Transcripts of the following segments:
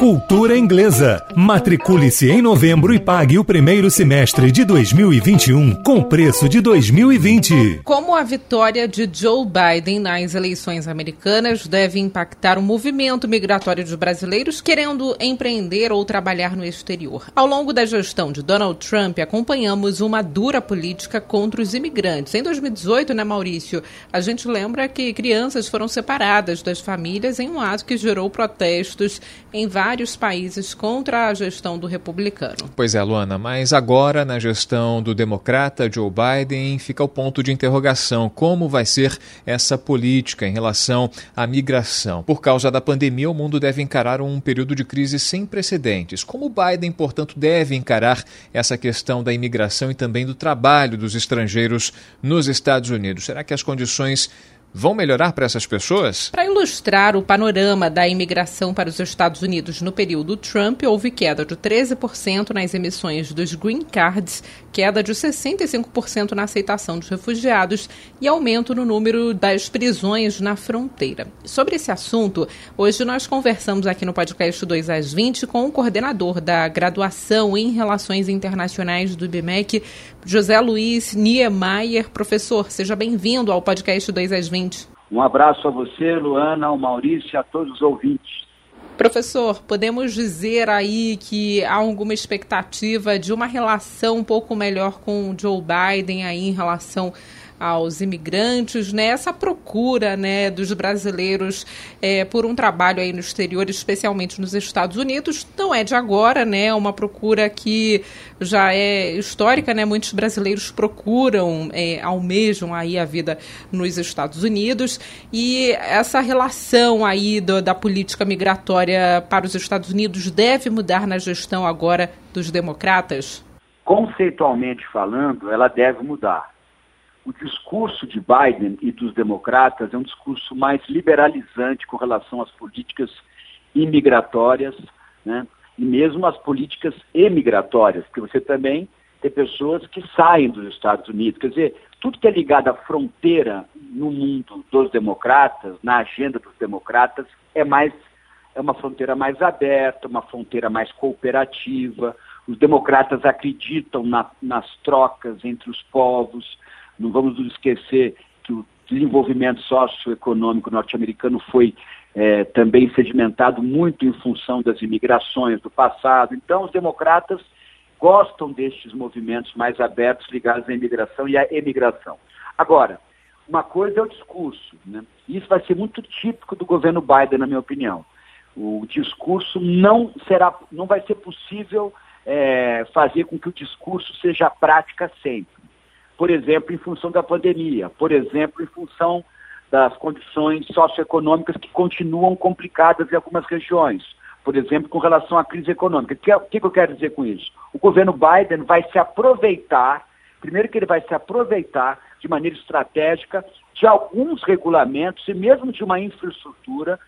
Cultura Inglesa. Matricule-se em novembro e pague o primeiro semestre de 2021 com preço de 2020. Como a vitória de Joe Biden nas eleições americanas deve impactar o movimento migratório de brasileiros querendo empreender ou trabalhar no exterior? Ao longo da gestão de Donald Trump, acompanhamos uma dura política contra os imigrantes. Em 2018, né, Maurício, a gente lembra que crianças foram separadas das famílias em um ato que gerou protestos em vários vários países contra a gestão do republicano. Pois é, Luana, mas agora, na gestão do democrata Joe Biden, fica o ponto de interrogação: como vai ser essa política em relação à migração? Por causa da pandemia, o mundo deve encarar um período de crise sem precedentes. Como Biden, portanto, deve encarar essa questão da imigração e também do trabalho dos estrangeiros nos Estados Unidos? Será que as condições vão melhorar para essas pessoas? Para ilustrar o panorama da imigração para os Estados Unidos no período Trump, houve queda de 13% nas emissões dos green cards, queda de 65% na aceitação dos refugiados e aumento no número das prisões na fronteira. Sobre esse assunto, hoje nós conversamos aqui no podcast 2 às 20 com o coordenador da graduação em Relações Internacionais do IBMEC, José Luiz Niemeyer. Professor, seja bem-vindo ao podcast 2 às 20. Um abraço a você, Luana, ao Maurício e a todos os ouvintes. Professor, podemos dizer aí que há alguma expectativa de uma relação um pouco melhor com o Joe Biden aí em relação aos imigrantes, né? Essa procura, né, dos brasileiros é, por um trabalho aí no exterior, especialmente nos Estados Unidos, não é de agora, né? É uma procura que já é histórica, né? Muitos brasileiros procuram, é, almejam aí a vida nos Estados Unidos e essa relação aí do, da política migratória para os Estados Unidos deve mudar na gestão agora dos democratas? Conceitualmente falando, ela deve mudar o discurso de Biden e dos democratas é um discurso mais liberalizante com relação às políticas imigratórias, né? e mesmo as políticas emigratórias, porque você também tem pessoas que saem dos Estados Unidos. Quer dizer, tudo que é ligado à fronteira no mundo dos democratas, na agenda dos democratas, é mais é uma fronteira mais aberta, uma fronteira mais cooperativa. Os democratas acreditam na, nas trocas entre os povos, não vamos esquecer que o desenvolvimento socioeconômico norte-americano foi é, também sedimentado muito em função das imigrações do passado. Então, os democratas gostam destes movimentos mais abertos ligados à imigração e à emigração. Agora, uma coisa é o discurso, né? isso vai ser muito típico do governo Biden, na minha opinião. O discurso não será, não vai ser possível é, fazer com que o discurso seja prática sempre por exemplo, em função da pandemia, por exemplo, em função das condições socioeconômicas que continuam complicadas em algumas regiões, por exemplo, com relação à crise econômica. O que, que eu quero dizer com isso? O governo Biden vai se aproveitar, primeiro que ele vai se aproveitar de maneira estratégica de alguns regulamentos e mesmo de uma infraestrutura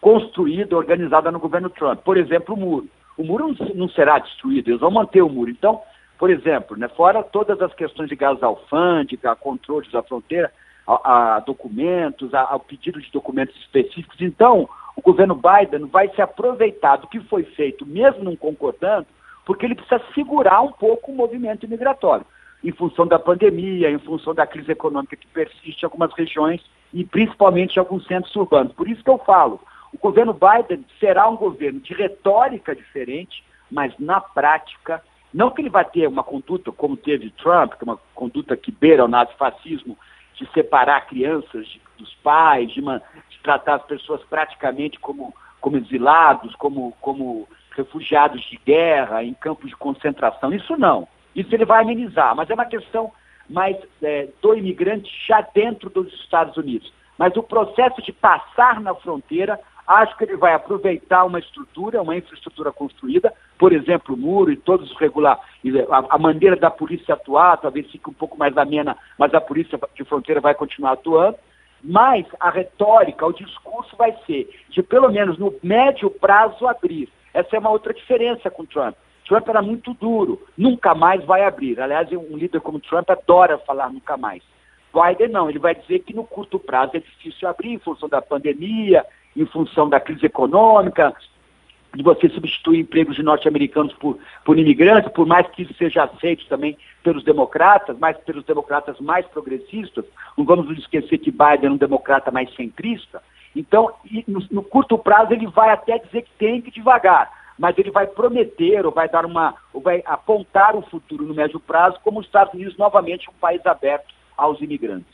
construída, organizada no governo Trump. Por exemplo, o muro. O muro não será destruído, eles vão manter o muro. Então, por exemplo, né, fora todas as questões de gás alfândega, controles da fronteira, a, a documentos, ao pedido de documentos específicos. Então, o governo Biden vai se aproveitar do que foi feito, mesmo não concordando, porque ele precisa segurar um pouco o movimento imigratório, em função da pandemia, em função da crise econômica que persiste em algumas regiões e principalmente em alguns centros urbanos. Por isso que eu falo, o governo Biden será um governo de retórica diferente, mas na prática não que ele vai ter uma conduta como teve Trump, que é uma conduta que beira o nazifascismo, de separar crianças de, dos pais, de, uma, de, tratar as pessoas praticamente como, como exilados, como, como refugiados de guerra, em campos de concentração. Isso não. Isso ele vai amenizar, mas é uma questão mais é, do imigrante já dentro dos Estados Unidos. Mas o processo de passar na fronteira Acho que ele vai aproveitar uma estrutura, uma infraestrutura construída, por exemplo, o muro e todos os regular, a, maneira da polícia atuar, talvez fique um pouco mais amena, mas a polícia de fronteira vai continuar atuando. Mas a retórica, o discurso vai ser de pelo menos no médio prazo abrir. Essa é uma outra diferença com Trump. Trump era muito duro, nunca mais vai abrir. Aliás, um líder como Trump adora falar nunca mais. Biden não, ele vai dizer que no curto prazo é difícil abrir em função da pandemia, em função da crise econômica, de você substituir empregos de norte-americanos por, por imigrantes, por mais que isso seja aceito também pelos democratas, mas pelos democratas mais progressistas. Não vamos nos esquecer que Biden é um democrata mais centrista. Então, no, no curto prazo, ele vai até dizer que tem que devagar, mas ele vai prometer ou vai dar uma, ou vai apontar o futuro no médio prazo como os Estados Unidos novamente um país aberto aos imigrantes.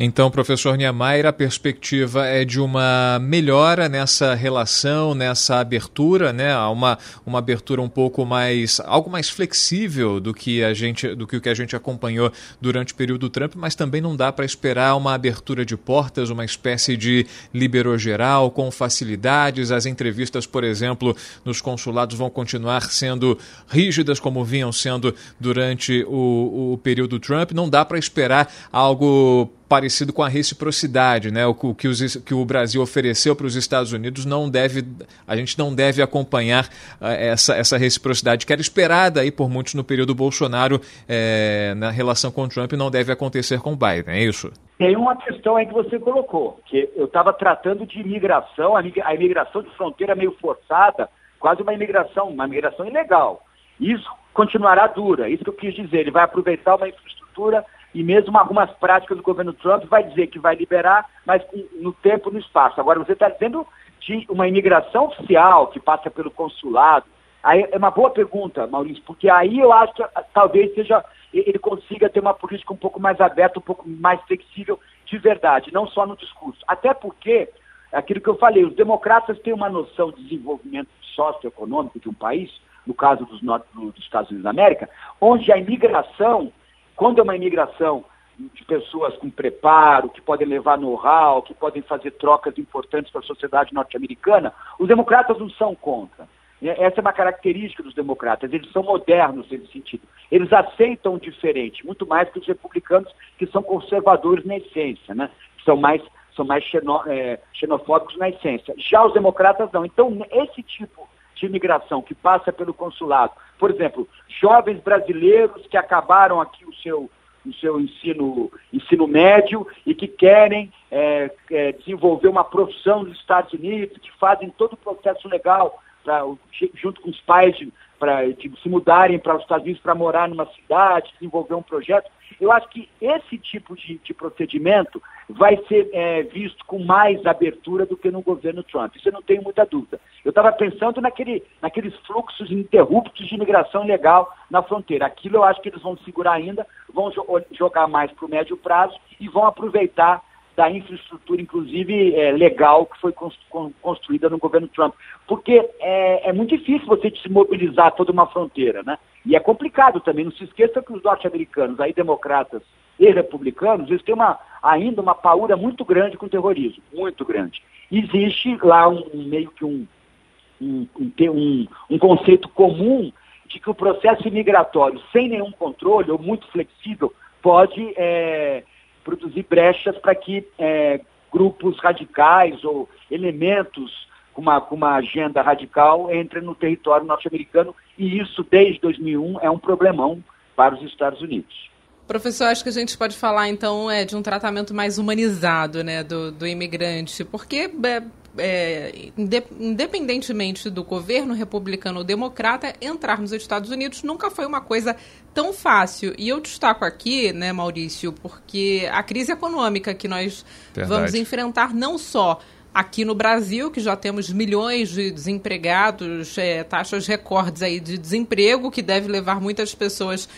Então, professor Niemeyer, a perspectiva é de uma melhora nessa relação, nessa abertura, né? Uma, uma abertura um pouco mais, algo mais flexível do que a gente, do que o que a gente acompanhou durante o período Trump, mas também não dá para esperar uma abertura de portas, uma espécie de liberou geral com facilidades. As entrevistas, por exemplo, nos consulados vão continuar sendo rígidas como vinham sendo durante o, o período Trump. Não dá para esperar algo parecido com a reciprocidade, né? O, que, os, que o Brasil ofereceu para os Estados Unidos não deve, a gente não deve acompanhar uh, essa, essa reciprocidade que era esperada aí por muitos no período Bolsonaro eh, na relação com Trump não deve acontecer com Biden, é isso? Tem uma questão aí que você colocou, que eu estava tratando de imigração, a imigração de fronteira meio forçada, quase uma imigração, uma imigração ilegal. Isso continuará dura, isso que eu quis dizer. Ele vai aproveitar uma infraestrutura e mesmo algumas práticas do governo Trump vai dizer que vai liberar, mas no tempo, no espaço. Agora, você está dizendo de uma imigração oficial que passa pelo consulado. Aí é uma boa pergunta, Maurício, porque aí eu acho que ah, talvez seja ele consiga ter uma política um pouco mais aberta, um pouco mais flexível de verdade, não só no discurso. Até porque, aquilo que eu falei, os democratas têm uma noção de desenvolvimento socioeconômico de um país, no caso dos, dos Estados Unidos da América, onde a imigração quando é uma imigração de pessoas com preparo, que podem levar know-how, que podem fazer trocas importantes para a sociedade norte-americana, os democratas não são contra. Essa é uma característica dos democratas, eles são modernos nesse sentido. Eles aceitam o diferente, muito mais que os republicanos, que são conservadores na essência, né? são mais, são mais é, xenofóbicos na essência. Já os democratas não. Então, esse tipo de imigração que passa pelo consulado. Por exemplo, jovens brasileiros que acabaram aqui o seu, o seu ensino, ensino médio e que querem é, é, desenvolver uma profissão nos Estados Unidos, que fazem todo o processo legal pra, junto com os pais para se mudarem para os Estados Unidos para morar numa cidade, desenvolver um projeto. Eu acho que esse tipo de, de procedimento vai ser é, visto com mais abertura do que no governo Trump. Isso eu não tenho muita dúvida. Eu estava pensando naquele, naqueles fluxos ininterruptos de imigração legal na fronteira. Aquilo eu acho que eles vão segurar ainda, vão jo jogar mais para o médio prazo e vão aproveitar da infraestrutura, inclusive é, legal, que foi construída no governo Trump. Porque é, é, muito difícil você desmobilizar toda uma fronteira, né? E é complicado também. Não se esqueça que os norte-americanos, aí democratas e republicanos, eles têm uma, ainda uma paura muito grande com o terrorismo, muito grande. Existe lá um, meio que um, um, um, um conceito comum de que o processo imigratório, sem nenhum controle ou muito flexível, pode é, produzir brechas para que é, grupos radicais ou elementos com uma, com uma agenda radical entrem no território norte-americano e isso, desde 2001, é um problemão para os Estados Unidos. Professor, acho que a gente pode falar então é, de um tratamento mais humanizado né, do, do imigrante, porque é, é, independentemente do governo republicano ou democrata, entrar nos Estados Unidos nunca foi uma coisa tão fácil. E eu destaco aqui, né, Maurício, porque a crise econômica que nós Verdade. vamos enfrentar não só aqui no Brasil, que já temos milhões de desempregados, é, taxas recordes aí de desemprego, que deve levar muitas pessoas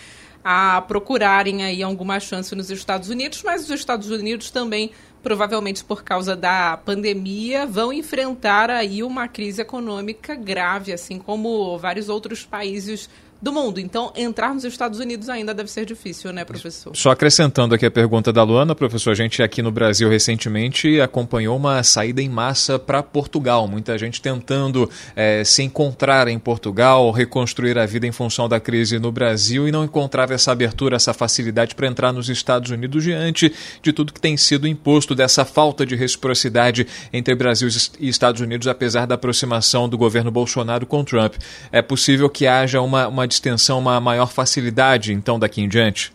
a procurarem aí alguma chance nos Estados Unidos, mas os Estados Unidos também provavelmente por causa da pandemia, vão enfrentar aí uma crise econômica grave, assim como vários outros países do mundo. Então, entrar nos Estados Unidos ainda deve ser difícil, né, professor? Só acrescentando aqui a pergunta da Luana, professor, a gente aqui no Brasil recentemente acompanhou uma saída em massa para Portugal. Muita gente tentando é, se encontrar em Portugal, reconstruir a vida em função da crise no Brasil e não encontrava essa abertura, essa facilidade para entrar nos Estados Unidos diante de tudo que tem sido imposto, dessa falta de reciprocidade entre Brasil e Estados Unidos, apesar da aproximação do governo Bolsonaro com Trump. É possível que haja uma, uma distensão, uma maior facilidade, então, daqui em diante?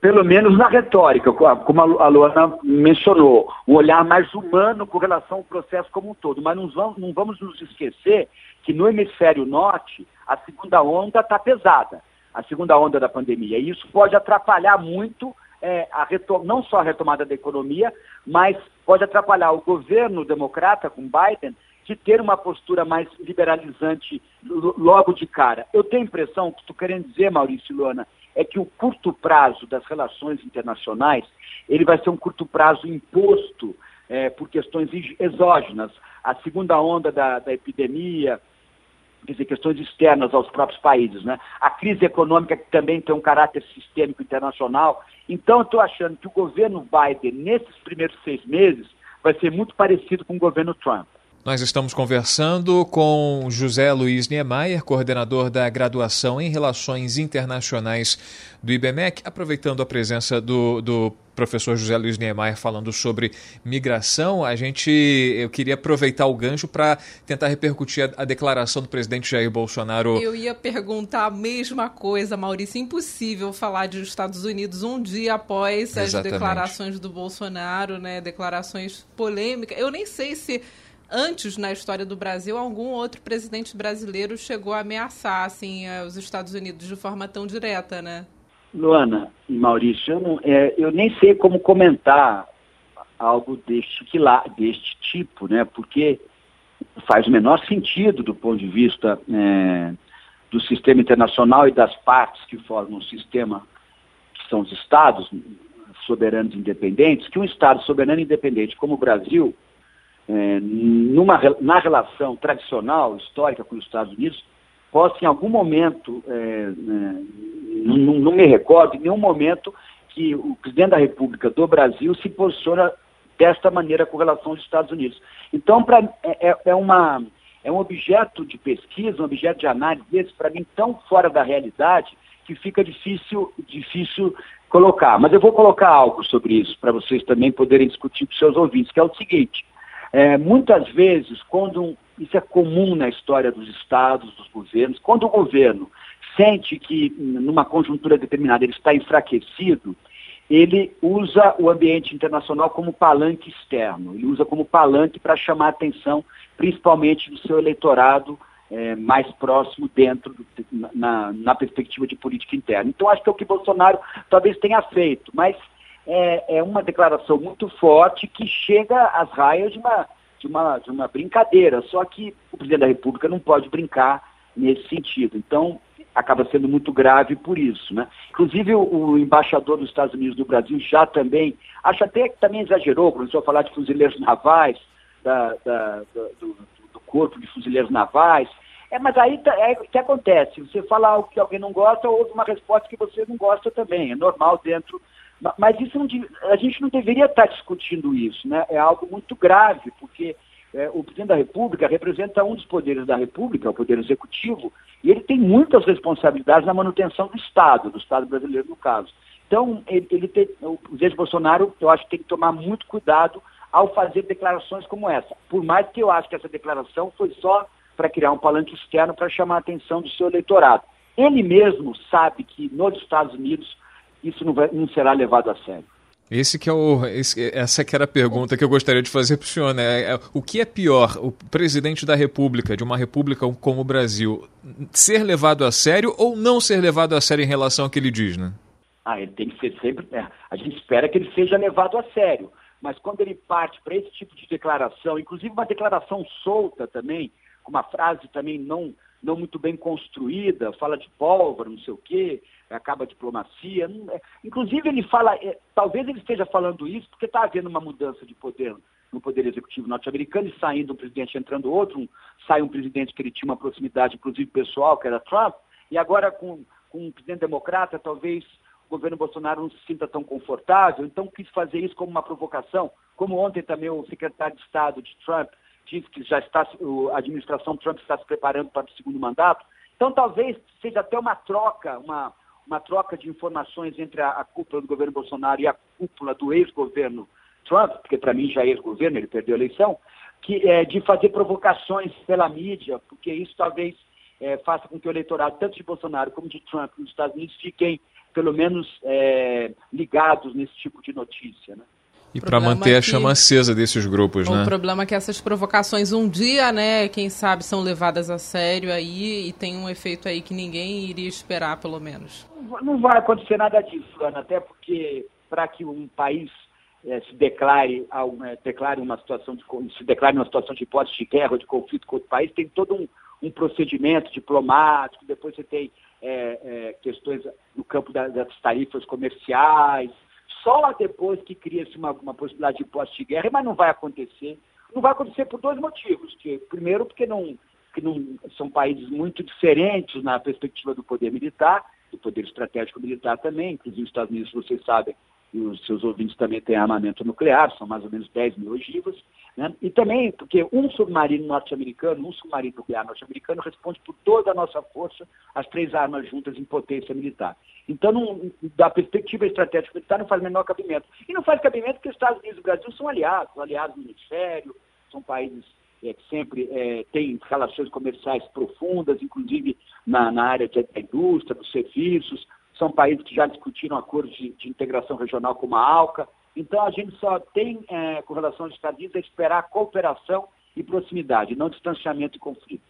Pelo menos na retórica, como a Luana mencionou, um olhar mais humano com relação ao processo como um todo. Mas não vamos, não vamos nos esquecer que no hemisfério norte a segunda onda está pesada, a segunda onda da pandemia. E isso pode atrapalhar muito é, a não só a retomada da economia, mas pode atrapalhar o governo democrata com Biden de ter uma postura mais liberalizante logo de cara. Eu tenho a impressão, que estou querendo dizer, Maurício Luana, é que o curto prazo das relações internacionais, ele vai ser um curto prazo imposto é, por questões exógenas. A segunda onda da, da epidemia, quer dizer, questões externas aos próprios países, né? A crise econômica que também tem um caráter sistêmico internacional. Então, estou achando que o governo Biden, nesses primeiros seis meses, vai ser muito parecido com o governo Trump. Nós estamos conversando com José Luiz Niemeyer, coordenador da graduação em Relações Internacionais do IBMEC, aproveitando a presença do, do professor José Luiz Niemeyer falando sobre migração, a gente eu queria aproveitar o gancho para tentar repercutir a, a, declaração do presidente Jair Bolsonaro. Eu ia perguntar a mesma coisa, Maurício. Impossível falar de Estados Unidos um dia após as Exatamente. declarações do Bolsonaro, né? Declarações polêmicas. Eu nem sei se antes na história do Brasil algum outro presidente brasileiro chegou a ameaçar assim eh, os Estados Unidos de forma tão direta, né? Luana e Maurício, eu, não, é, eu nem sei como comentar algo deste, deste tipo, né? Porque faz o menor sentido do ponto de vista é, do sistema internacional e das partes que formam o sistema, que são os estados soberanos independentes, que um estado soberano independente como o Brasil é, numa, na relação tradicional, histórica com os Estados Unidos, possa em algum momento, é, é, não, não, me recordo, em nenhum momento que o presidente da República do Brasil se posiciona desta maneira com relação aos Estados Unidos. Então, pra, é, é, é uma, é um objeto de pesquisa, um objeto de análise desse, para mim, tão fora da realidade, que fica difícil, difícil colocar. Mas eu vou colocar algo sobre isso, para vocês também poderem discutir com seus ouvintes, que é o seguinte, é, muitas vezes, quando isso é comum na história dos estados, dos governos, quando o governo sente que numa conjuntura determinada ele está enfraquecido, ele usa o ambiente internacional como palanque externo, ele usa como palanque para chamar a atenção, principalmente do seu eleitorado é, mais próximo dentro, do, na, na perspectiva de política interna. Então, acho que é o que Bolsonaro talvez tenha feito, mas é, é uma declaração muito forte que chega às raias de uma, de, uma, de uma brincadeira. Só que o presidente da República não pode brincar nesse sentido. Então, acaba sendo muito grave por isso. Né? Inclusive, o, embaixador dos Estados Unidos do Brasil já também, acho até que também exagerou, começou a falar de fuzileiros navais, da, da, do, do, corpo de fuzileiros navais. É, mas aí tá, é o que acontece, você fala algo que alguém não gosta, houve uma resposta que você não gosta também. É normal dentro mas isso não, a gente não deveria estar discutindo isso, né? É algo muito grave, porque é, o presidente da República representa um dos poderes da República, o poder executivo, e ele tem muitas responsabilidades na manutenção do Estado, do Estado brasileiro no caso. Então, ele, ele tem, o presidente Bolsonaro, eu acho que tem que tomar muito cuidado ao fazer declarações como essa. Por mais que eu acho que essa declaração foi só para criar um palanque externo para chamar a atenção do seu eleitorado. Ele mesmo sabe que nos Estados Unidos isso não, vai, não será levado a sério. Esse que é o, esse, essa que era a pergunta que eu gostaria de fazer para o senhor, né? É, o que é pior, o presidente da República, de uma república como o Brasil, ser levado a sério ou não ser levado a sério em relação ao que ele diz, né? Ah, ele tem que ser sempre. É, a gente espera que ele seja levado a sério. Mas quando ele parte para esse tipo de declaração, inclusive uma declaração solta também, com uma frase também não, não muito bem construída, fala de pólvora, não sei o quê, acaba a diplomacia. É, inclusive, ele fala, é, talvez ele esteja falando isso porque está havendo uma mudança de poder no poder executivo norte-americano e saindo um presidente entrando outro, um, sai um presidente que ele tinha uma proximidade, inclusive pessoal, que era Trump, e agora com, com um presidente democrata, talvez o governo Bolsonaro não se sinta tão confortável, então quis fazer isso como uma provocação, como ontem também o secretário de Estado de Trump disse que já está, a administração Trump está se preparando para o segundo mandato, então talvez seja até uma troca, uma, uma troca de informações entre a, a cúpula do governo Bolsonaro e a cúpula do ex-governo Trump, porque para mim já é ex-governo, ele perdeu a eleição, que é de fazer provocações pela mídia, porque isso talvez é, faça com que o eleitorado, tanto de Bolsonaro como de Trump nos Estados Unidos, fiquem pelo menos é, ligados nesse tipo de notícia. Né? E para manter a chama acesa desses grupos, o né? O problema é que essas provocações um dia, né, quem sabe são levadas a sério aí e tem um efeito aí que ninguém iria esperar, pelo menos. Não vai acontecer nada disso, Ana, até porque para que um país é, se declare, é, declare uma situação de se declare uma situação de hipótese de guerra ou de conflito com outro país, tem todo um, um procedimento diplomático, depois você tem é, é questões no campo da, das tarifas comerciais, só depois que cria-se uma, uma, possibilidade de hipótese de guerra, mas não vai acontecer. Não vai acontecer por dois motivos. Que, primeiro, porque não, que não são países muito diferentes na perspectiva do poder militar, do poder estratégico militar também, inclusive os Estados Unidos, vocês sabem, e os seus ouvintes também têm armamento nuclear, são mais ou menos 10 mil ogivas, né? e também porque um submarino norte-americano, um submarino nuclear norte-americano responde por toda a nossa força, as três armas juntas em potência militar. Então, não, da perspectiva estratégica militar, não faz menor cabimento. E não faz cabimento porque os Estados Unidos e o Brasil são aliados, aliados no hemisfério, são países é, que sempre é, têm relações comerciais profundas, inclusive na, na área da indústria, dos serviços, são países que já discutiram acordos de, de integração regional como a ALCA. Então, a gente só tem, é, com relação aos Estados Unidos, a esperar cooperação e proximidade, não distanciamento e conflito.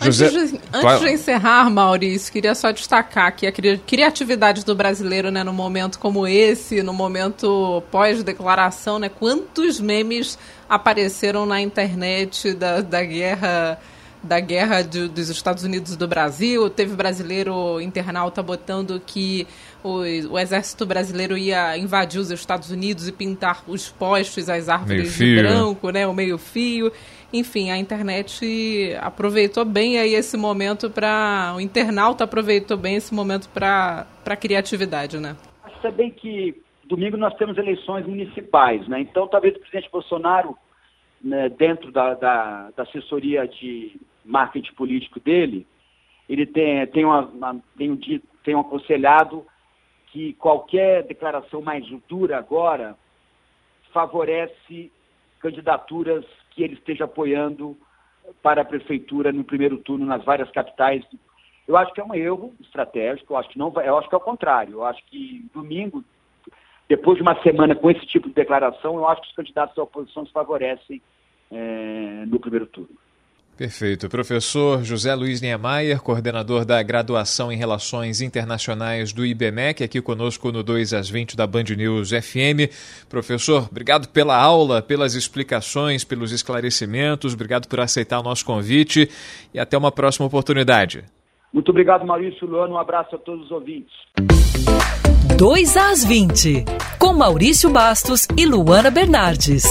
José... Antes, de, antes de, encerrar, Maurício, queria só destacar que a criatividade do brasileiro, né, no momento como esse, no momento pós-declaração, né, quantos memes apareceram na internet da, da guerra da guerra de, dos Estados Unidos e do Brasil. Teve brasileiro internauta botando que o, o, exército brasileiro ia invadir os Estados Unidos e pintar os postes, as árvores de branco, né, o meio-fio. Enfim, a internet aproveitou bem aí esse momento para. O internauta aproveitou bem esse momento para a criatividade, né? Acho também que domingo nós temos eleições municipais, né? Então talvez o presidente Bolsonaro, né, dentro da, da, da assessoria de marketing político dele, ele tem, tem, uma, uma, tem, tem um aconselhado que qualquer declaração mais dura agora favorece candidaturas que ele esteja apoiando para a prefeitura no primeiro turno nas várias capitais. Eu acho que é um erro estratégico, eu acho que não vai, eu acho que é o contrário. Eu acho que domingo, depois de uma semana com esse tipo de declaração, eu acho que os candidatos da oposição se favorecem é, no primeiro turno. Perfeito. Professor José Luiz Niemeyer, coordenador da graduação em Relações Internacionais do IBMEC, aqui conosco no 2 às 20 da Band News FM. Professor, obrigado pela aula, pelas explicações, pelos esclarecimentos, obrigado por aceitar o nosso convite e até uma próxima oportunidade. Muito obrigado, Maurício Luano. Um abraço a todos os ouvintes. 2 às 20, com Maurício Bastos e Luana Bernardes.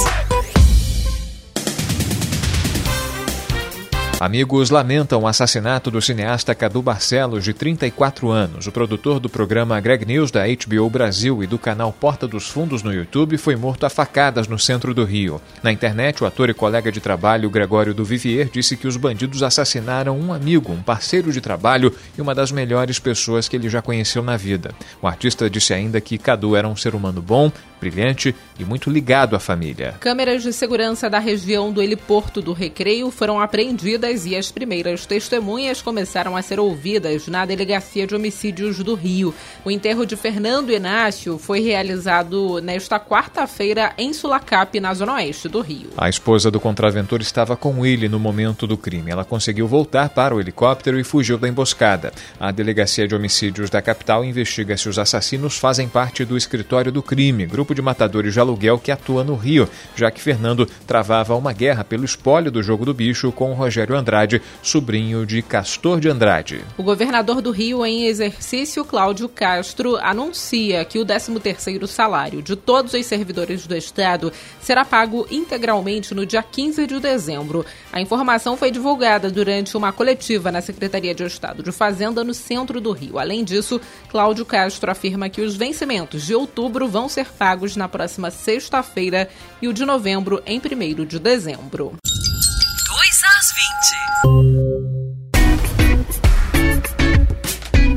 Amigos lamentam o assassinato do cineasta Cadu Barcelos, de 34 anos. O produtor do programa Greg News da HBO Brasil e do canal Porta dos Fundos no YouTube foi morto a facadas no centro do Rio. Na internet, o ator e colega de trabalho Gregório do Vivier disse que os bandidos assassinaram um amigo, um parceiro de trabalho e uma das melhores pessoas que ele já conheceu na vida. O artista disse ainda que Cadu era um ser humano bom, brilhante e muito ligado à família. Câmeras de segurança da região do heliporto do Recreio foram apreendidas e as primeiras testemunhas começaram a ser ouvidas na Delegacia de Homicídios do Rio. O enterro de Fernando Inácio foi realizado nesta quarta-feira em Sulacap, na zona oeste do Rio. A esposa do contraventor estava com ele no momento do crime. Ela conseguiu voltar para o helicóptero e fugiu da emboscada. A Delegacia de Homicídios da capital investiga se os assassinos fazem parte do escritório do crime, grupo de matadores de aluguel que atua no Rio, já que Fernando travava uma guerra pelo espólio do jogo do bicho com Rogério Andrade, sobrinho de Castor de Andrade. O governador do Rio em exercício, Cláudio Castro, anuncia que o 13º salário de todos os servidores do estado será pago integralmente no dia 15 de dezembro. A informação foi divulgada durante uma coletiva na Secretaria de Estado de Fazenda no centro do Rio. Além disso, Cláudio Castro afirma que os vencimentos de outubro vão ser pagos na próxima sexta-feira e o de novembro em 1 de dezembro. 2 às 20.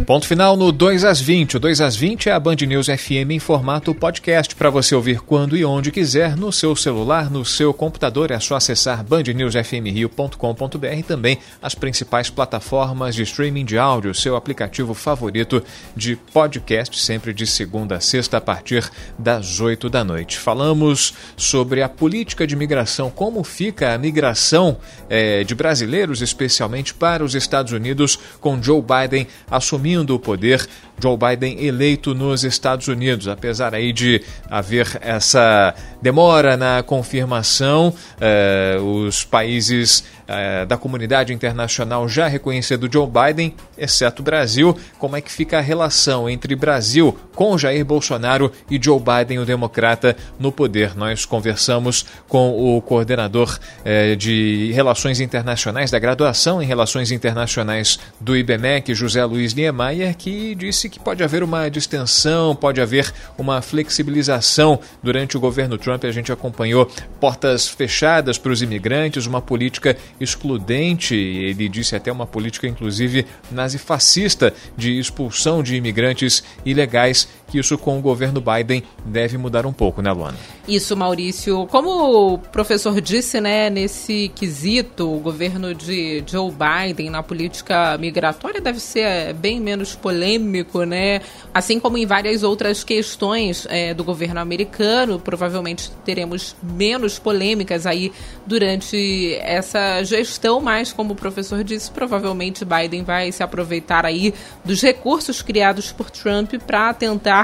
Ponto final no 2 às 20. O 2 às 20 é a Band News FM em formato podcast para você ouvir quando e onde quiser no seu celular, no seu computador. É só acessar bandnewsfmrio.com.br e também as principais plataformas de streaming de áudio, seu aplicativo favorito de podcast, sempre de segunda a sexta a partir das 8 da noite. Falamos sobre a política de migração, como fica a migração é, de brasileiros, especialmente para os Estados Unidos, com Joe Biden assumindo assumindo o poder, Joe Biden eleito nos Estados Unidos. Apesar aí de haver essa demora na confirmação, eh, os países eh, da comunidade internacional já reconhecendo Joe Biden, exceto o Brasil, como é que fica a relação entre Brasil com Jair Bolsonaro e Joe Biden, o democrata, no poder? Nós conversamos com o coordenador eh, de Relações Internacionais, da graduação em Relações Internacionais do IBMEC, José Luiz Niemeyer, que disse que pode haver uma distensão, pode haver uma flexibilização durante o governo Trump. A gente acompanhou portas fechadas para os imigrantes, uma política excludente, ele disse até uma política, inclusive, nazifascista de expulsão de imigrantes ilegais, que isso com o governo Biden deve mudar um pouco, né, Luana? Isso, Maurício. Como o professor disse, né, nesse quesito, o governo de Joe Biden na política migratória deve ser bem menos polêmico, né? Assim como em várias outras questões é, do governo americano, provavelmente teremos menos polêmicas aí durante essa gestão, mas como o professor disse, provavelmente Biden vai se aproveitar aí dos recursos criados por Trump para tentar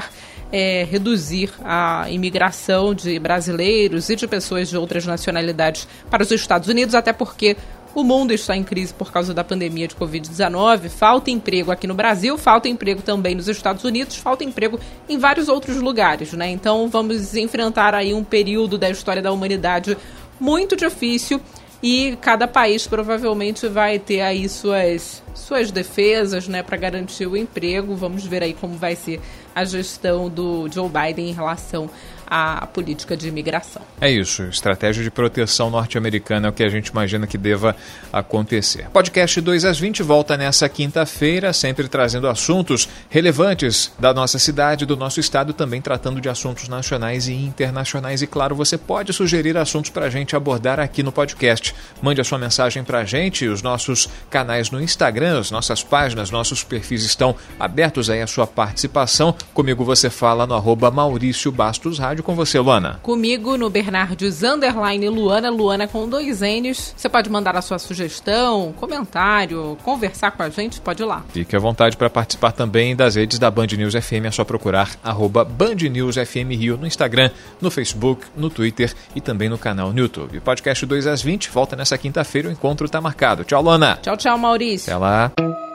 é, reduzir a imigração de brasileiros e de pessoas de outras nacionalidades para os Estados Unidos, até porque o mundo está em crise por causa da pandemia de Covid-19, falta emprego aqui no Brasil, falta emprego também nos Estados Unidos, falta emprego em vários outros lugares, né? Então vamos enfrentar aí um período da história da humanidade muito difícil e cada país provavelmente vai ter aí suas, suas defesas né, para garantir o emprego. Vamos ver aí como vai ser a gestão do Joe Biden em relação à política de imigração. É isso, estratégia de proteção norte-americana é o que a gente imagina que deva acontecer. Podcast 2 às 20 volta nessa quinta-feira, sempre trazendo assuntos relevantes da nossa cidade, do nosso estado, também tratando de assuntos nacionais e internacionais. E claro, você pode sugerir assuntos para a gente abordar aqui no podcast. Mande a sua mensagem para a gente, os nossos canais no Instagram, as nossas páginas, nossos perfis estão abertos aí à sua participação. Comigo você fala no arroba Maurício Bastos Rádio. Com você, Luana. Comigo no Bernardes Underline Luana, Luana com dois N's. Você pode mandar a sua sugestão, comentário, conversar com a gente, pode ir lá. Fique à vontade para participar também das redes da Band News FM. É só procurar arroba Band News FM Rio no Instagram, no Facebook, no Twitter e também no canal no YouTube. Podcast 2 às 20 volta nessa quinta-feira. O encontro está marcado. Tchau, Luana. Tchau, tchau, Maurício. Até lá.